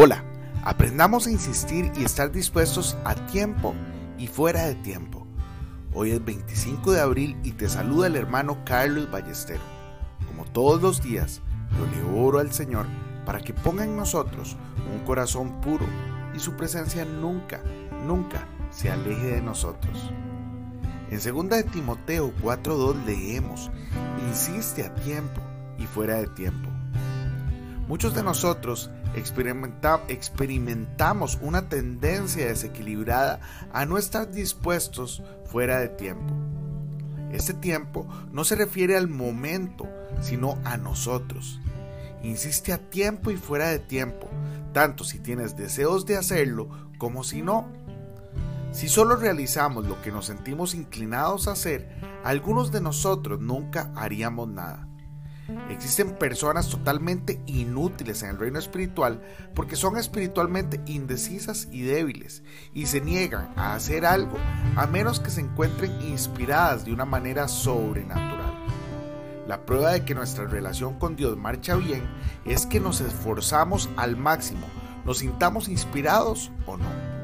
Hola, aprendamos a insistir y estar dispuestos a tiempo y fuera de tiempo. Hoy es 25 de abril y te saluda el hermano Carlos Ballestero. Como todos los días, yo le oro al Señor para que ponga en nosotros un corazón puro y su presencia nunca, nunca se aleje de nosotros. En 2 de Timoteo 4.2 leemos, insiste a tiempo y fuera de tiempo. Muchos de nosotros experimentamos una tendencia desequilibrada a no estar dispuestos fuera de tiempo. Este tiempo no se refiere al momento, sino a nosotros. Insiste a tiempo y fuera de tiempo, tanto si tienes deseos de hacerlo como si no. Si solo realizamos lo que nos sentimos inclinados a hacer, algunos de nosotros nunca haríamos nada. Existen personas totalmente inútiles en el reino espiritual porque son espiritualmente indecisas y débiles y se niegan a hacer algo a menos que se encuentren inspiradas de una manera sobrenatural. La prueba de que nuestra relación con Dios marcha bien es que nos esforzamos al máximo, nos sintamos inspirados o no.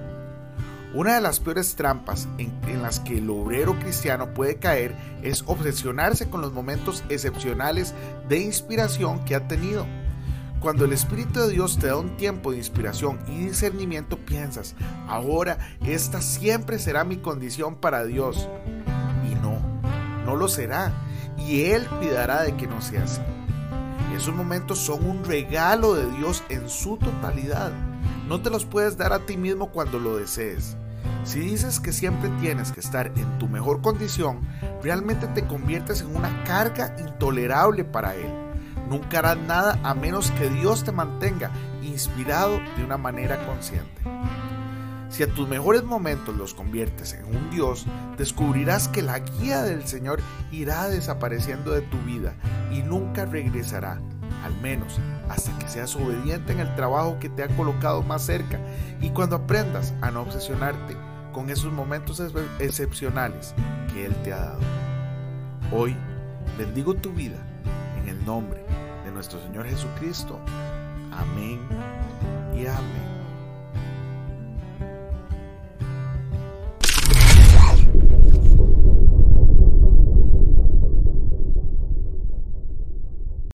Una de las peores trampas en, las que el obrero cristiano puede caer es obsesionarse con los momentos excepcionales de inspiración que ha tenido. Cuando el Espíritu de Dios te da un tiempo de inspiración y discernimiento, piensas, ahora esta siempre será mi condición para Dios. Y no, no lo será. Y Él cuidará de que no sea así. Esos momentos son un regalo de Dios en su totalidad. No te los puedes dar a ti mismo cuando lo desees. Si dices que siempre tienes que estar en tu mejor condición, realmente te conviertes en una carga intolerable para Él. Nunca harás nada a menos que Dios te mantenga inspirado de una manera consciente. Si a tus mejores momentos los conviertes en un Dios, descubrirás que la guía del Señor irá desapareciendo de tu vida y nunca regresará, al menos hasta que seas obediente en el trabajo que te ha colocado más cerca y cuando aprendas a no obsesionarte con esos momentos excepcionales que Él te ha dado. Hoy bendigo tu vida en el nombre de nuestro Señor Jesucristo. Amén y amén.